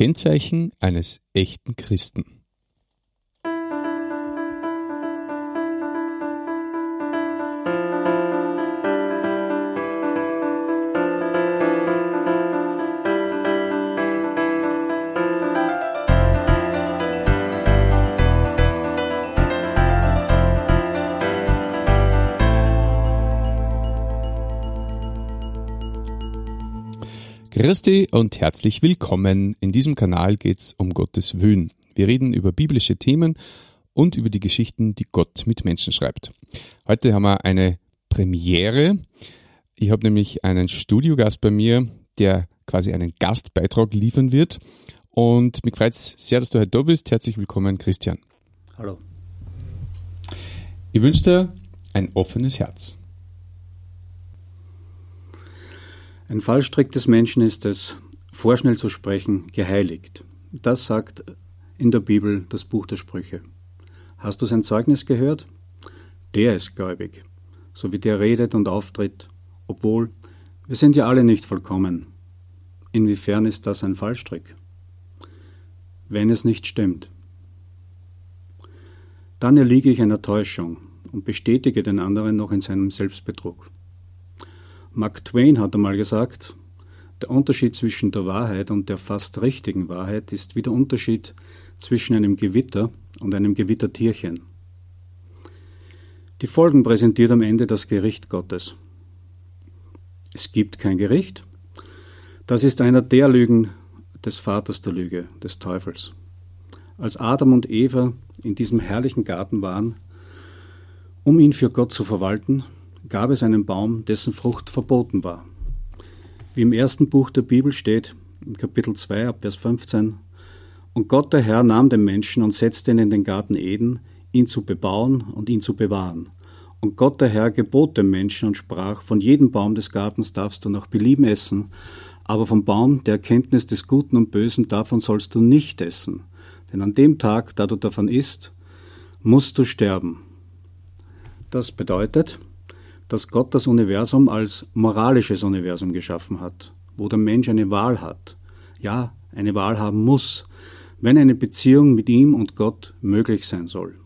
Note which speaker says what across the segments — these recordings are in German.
Speaker 1: Kennzeichen eines echten Christen. Christi und herzlich willkommen. In diesem Kanal geht es um Gottes Wöhn. Wir reden über biblische Themen und über die Geschichten, die Gott mit Menschen schreibt. Heute haben wir eine Premiere. Ich habe nämlich einen Studiogast bei mir, der quasi einen Gastbeitrag liefern wird. Und mich freut es sehr, dass du heute da bist. Herzlich willkommen, Christian.
Speaker 2: Hallo.
Speaker 1: Ich wünsche dir ein offenes Herz.
Speaker 2: Ein Fallstrick des Menschen ist es, vorschnell zu sprechen, geheiligt. Das sagt in der Bibel das Buch der Sprüche. Hast du sein Zeugnis gehört? Der ist gläubig, so wie der redet und auftritt, obwohl wir sind ja alle nicht vollkommen. Inwiefern ist das ein Fallstrick? Wenn es nicht stimmt. Dann erliege ich einer Täuschung und bestätige den anderen noch in seinem Selbstbetrug. Mark Twain hat einmal gesagt, der Unterschied zwischen der Wahrheit und der fast richtigen Wahrheit ist wie der Unterschied zwischen einem Gewitter und einem Gewittertierchen. Die Folgen präsentiert am Ende das Gericht Gottes. Es gibt kein Gericht. Das ist einer der Lügen des Vaters der Lüge, des Teufels. Als Adam und Eva in diesem herrlichen Garten waren, um ihn für Gott zu verwalten, gab es einen Baum, dessen Frucht verboten war. Wie im ersten Buch der Bibel steht, im Kapitel 2 ab Vers 15, Und Gott der Herr nahm den Menschen und setzte ihn in den Garten Eden, ihn zu bebauen und ihn zu bewahren. Und Gott der Herr gebot dem Menschen und sprach, von jedem Baum des Gartens darfst du nach Belieben essen, aber vom Baum der Erkenntnis des Guten und Bösen davon sollst du nicht essen, denn an dem Tag, da du davon isst, musst du sterben. Das bedeutet, dass Gott das Universum als moralisches Universum geschaffen hat, wo der Mensch eine Wahl hat, ja, eine Wahl haben muss, wenn eine Beziehung mit ihm und Gott möglich sein soll.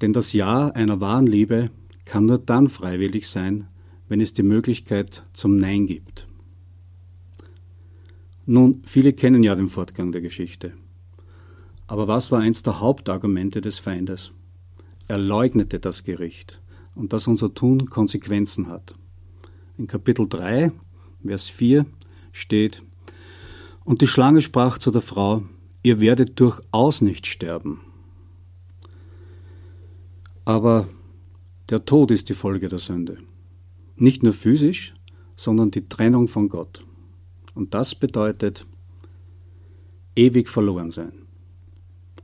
Speaker 2: Denn das Ja einer wahren Liebe kann nur dann freiwillig sein, wenn es die Möglichkeit zum Nein gibt. Nun, viele kennen ja den Fortgang der Geschichte. Aber was war eins der Hauptargumente des Feindes? Er leugnete das Gericht und dass unser Tun Konsequenzen hat. In Kapitel 3, Vers 4 steht, Und die Schlange sprach zu der Frau, ihr werdet durchaus nicht sterben. Aber der Tod ist die Folge der Sünde. Nicht nur physisch, sondern die Trennung von Gott. Und das bedeutet ewig verloren sein.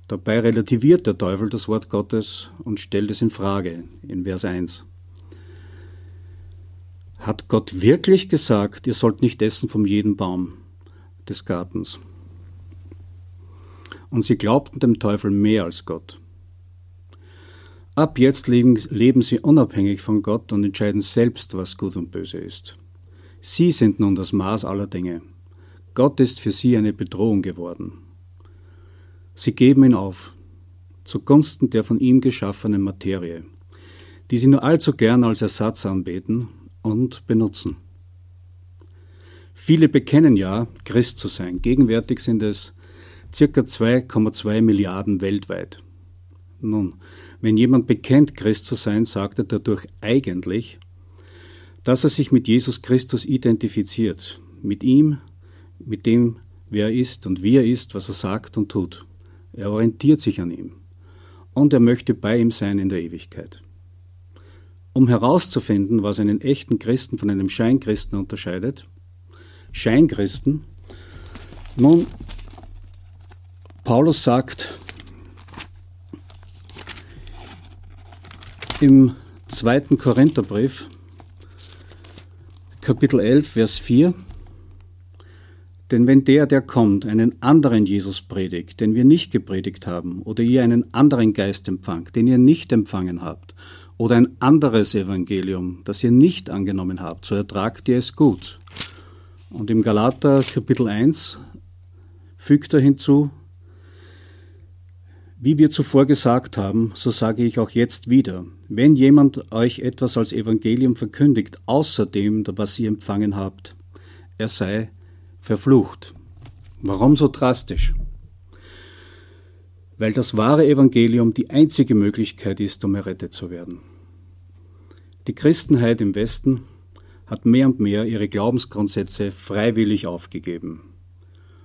Speaker 2: Dabei relativiert der Teufel das Wort Gottes und stellt es in Frage in Vers 1. Hat Gott wirklich gesagt, ihr sollt nicht essen vom jeden Baum des Gartens? Und sie glaubten dem Teufel mehr als Gott. Ab jetzt leben, leben sie unabhängig von Gott und entscheiden selbst, was gut und böse ist. Sie sind nun das Maß aller Dinge. Gott ist für sie eine Bedrohung geworden. Sie geben ihn auf, zugunsten der von ihm geschaffenen Materie, die sie nur allzu gern als Ersatz anbeten und benutzen. Viele bekennen ja, Christ zu sein. Gegenwärtig sind es circa 2,2 Milliarden weltweit. Nun, wenn jemand bekennt, Christ zu sein, sagt er dadurch eigentlich, dass er sich mit Jesus Christus identifiziert, mit ihm, mit dem, wer er ist und wie er ist, was er sagt und tut. Er orientiert sich an ihm und er möchte bei ihm sein in der Ewigkeit. Um herauszufinden, was einen echten Christen von einem Scheinkristen unterscheidet, Scheinkristen, nun, Paulus sagt im zweiten Korintherbrief, Kapitel 11, Vers 4, denn wenn der, der kommt, einen anderen Jesus predigt, den wir nicht gepredigt haben, oder ihr einen anderen Geist empfangt, den ihr nicht empfangen habt, oder ein anderes Evangelium, das ihr nicht angenommen habt, so ertragt ihr es gut. Und im Galater Kapitel 1 fügt er hinzu, wie wir zuvor gesagt haben, so sage ich auch jetzt wieder, wenn jemand euch etwas als Evangelium verkündigt, außer dem, was ihr empfangen habt, er sei verflucht. Warum so drastisch? Weil das wahre Evangelium die einzige Möglichkeit ist, um errettet zu werden. Die Christenheit im Westen hat mehr und mehr ihre Glaubensgrundsätze freiwillig aufgegeben.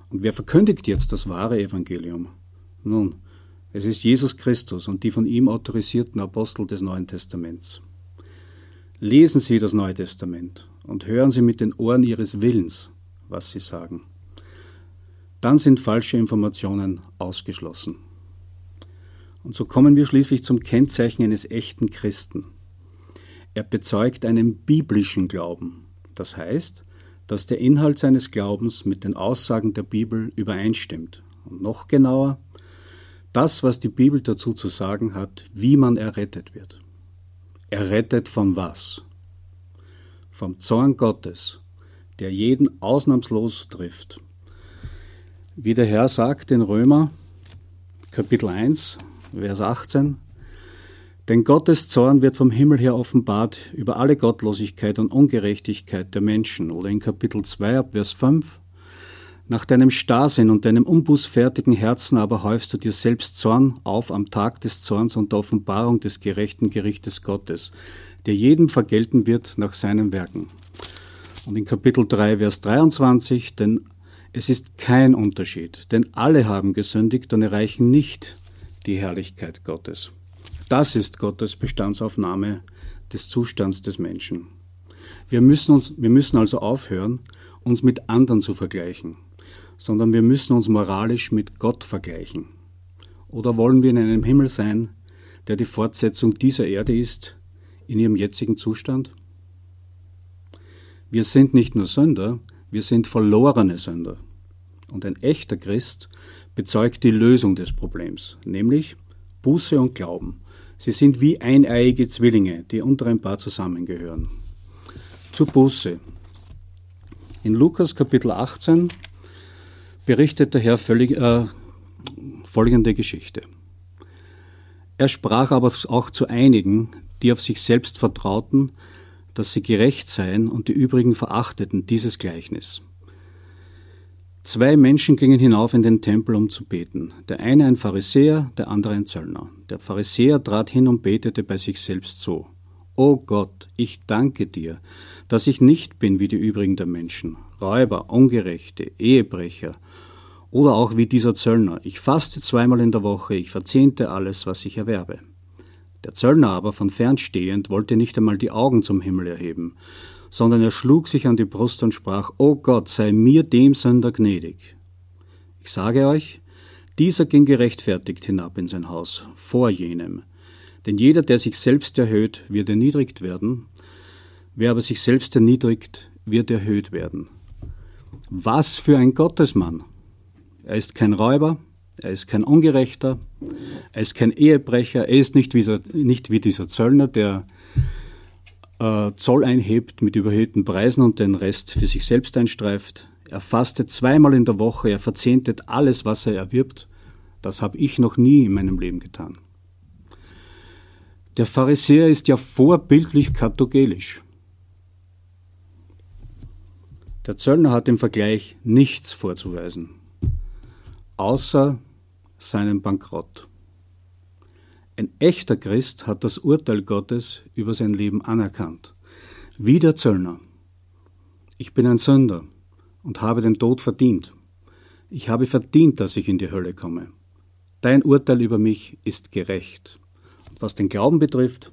Speaker 2: Und wer verkündigt jetzt das wahre Evangelium? Nun, es ist Jesus Christus und die von ihm autorisierten Apostel des Neuen Testaments. Lesen Sie das Neue Testament und hören Sie mit den Ohren Ihres Willens, was Sie sagen. Dann sind falsche Informationen ausgeschlossen. Und so kommen wir schließlich zum Kennzeichen eines echten Christen. Er bezeugt einen biblischen Glauben. Das heißt, dass der Inhalt seines Glaubens mit den Aussagen der Bibel übereinstimmt. Und noch genauer, das, was die Bibel dazu zu sagen hat, wie man errettet wird. Errettet von was? Vom Zorn Gottes, der jeden ausnahmslos trifft. Wie der Herr sagt in Römer Kapitel 1, Vers 18, denn Gottes Zorn wird vom Himmel her offenbart über alle Gottlosigkeit und Ungerechtigkeit der Menschen. Oder in Kapitel 2 Vers 5, nach deinem Starrsinn und deinem unbußfertigen Herzen aber häufst du dir selbst Zorn auf am Tag des Zorns und der Offenbarung des gerechten Gerichtes Gottes, der jedem vergelten wird nach seinen Werken. Und in Kapitel 3, Vers 23, denn es ist kein Unterschied, denn alle haben gesündigt und erreichen nicht die Herrlichkeit Gottes. Das ist Gottes Bestandsaufnahme des Zustands des Menschen. Wir müssen, uns, wir müssen also aufhören, uns mit anderen zu vergleichen sondern wir müssen uns moralisch mit Gott vergleichen. Oder wollen wir in einem Himmel sein, der die Fortsetzung dieser Erde ist, in ihrem jetzigen Zustand? Wir sind nicht nur Sünder, wir sind verlorene Sünder. Und ein echter Christ bezeugt die Lösung des Problems, nämlich Buße und Glauben. Sie sind wie eineiige Zwillinge, die unter ein Paar zusammengehören. Zur Buße. In Lukas Kapitel 18 berichtet der Herr völlig, äh, folgende Geschichte. Er sprach aber auch zu einigen, die auf sich selbst vertrauten, dass sie gerecht seien und die übrigen verachteten dieses Gleichnis. Zwei Menschen gingen hinauf in den Tempel, um zu beten. Der eine ein Pharisäer, der andere ein Zöllner. Der Pharisäer trat hin und betete bei sich selbst so. O Gott, ich danke dir, dass ich nicht bin wie die übrigen der Menschen, Räuber, Ungerechte, Ehebrecher oder auch wie dieser Zöllner. Ich faste zweimal in der Woche, ich verzehnte alles, was ich erwerbe. Der Zöllner aber von fern stehend wollte nicht einmal die Augen zum Himmel erheben, sondern er schlug sich an die Brust und sprach, O Gott, sei mir dem Sünder gnädig. Ich sage euch, dieser ging gerechtfertigt hinab in sein Haus, vor jenem. Denn jeder, der sich selbst erhöht, wird erniedrigt werden, wer aber sich selbst erniedrigt, wird erhöht werden. Was für ein Gottesmann! Er ist kein Räuber, er ist kein Ungerechter, er ist kein Ehebrecher, er ist nicht wie, dieser, nicht wie dieser Zöllner, der äh, Zoll einhebt mit überhöhten Preisen und den Rest für sich selbst einstreift. Er fastet zweimal in der Woche, er verzehntet alles, was er erwirbt. Das habe ich noch nie in meinem Leben getan. Der Pharisäer ist ja vorbildlich kathogelisch. Der Zöllner hat im Vergleich nichts vorzuweisen außer seinem Bankrott. Ein echter Christ hat das Urteil Gottes über sein Leben anerkannt. Wie der Zöllner. Ich bin ein Sünder und habe den Tod verdient. Ich habe verdient, dass ich in die Hölle komme. Dein Urteil über mich ist gerecht. was den Glauben betrifft,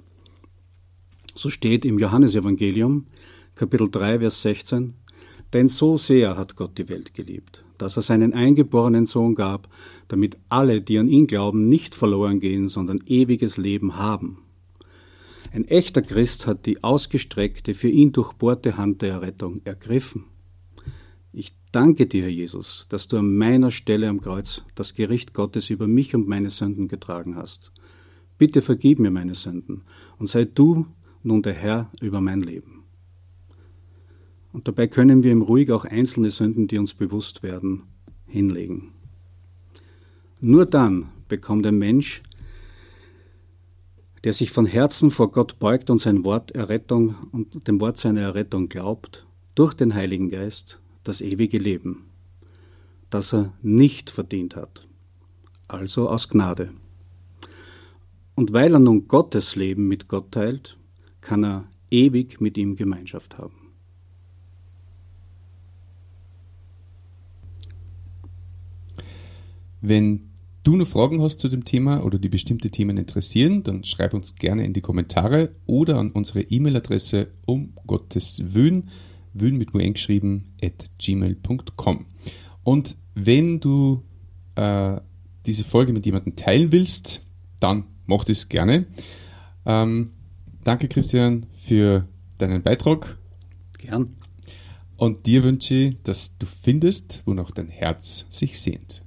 Speaker 2: so steht im Johannesevangelium, Kapitel 3, Vers 16, denn so sehr hat Gott die Welt geliebt, dass er seinen eingeborenen Sohn gab, damit alle, die an ihn glauben, nicht verloren gehen, sondern ewiges Leben haben. Ein echter Christ hat die ausgestreckte, für ihn durchbohrte Hand der Errettung ergriffen. Ich danke dir, Herr Jesus, dass du an meiner Stelle am Kreuz das Gericht Gottes über mich und meine Sünden getragen hast. Bitte vergib mir meine Sünden und sei du nun der Herr über mein Leben. Und dabei können wir ihm ruhig auch einzelne Sünden, die uns bewusst werden, hinlegen. Nur dann bekommt ein Mensch, der sich von Herzen vor Gott beugt und sein Wort Errettung und dem Wort seiner Errettung glaubt, durch den Heiligen Geist das ewige Leben, das er nicht verdient hat, also aus Gnade. Und weil er nun Gottes Leben mit Gott teilt, kann er ewig mit ihm Gemeinschaft haben.
Speaker 1: Wenn du noch Fragen hast zu dem Thema oder die bestimmte Themen interessieren, dann schreib uns gerne in die Kommentare oder an unsere E-Mail-Adresse um Gottes Wün, Wün mit nur geschrieben, at gmail.com. Und wenn du äh, diese Folge mit jemandem teilen willst, dann mach das gerne. Ähm, danke, Christian, für deinen Beitrag.
Speaker 2: Gern.
Speaker 1: Und dir wünsche ich, dass du findest, wonach dein Herz sich sehnt.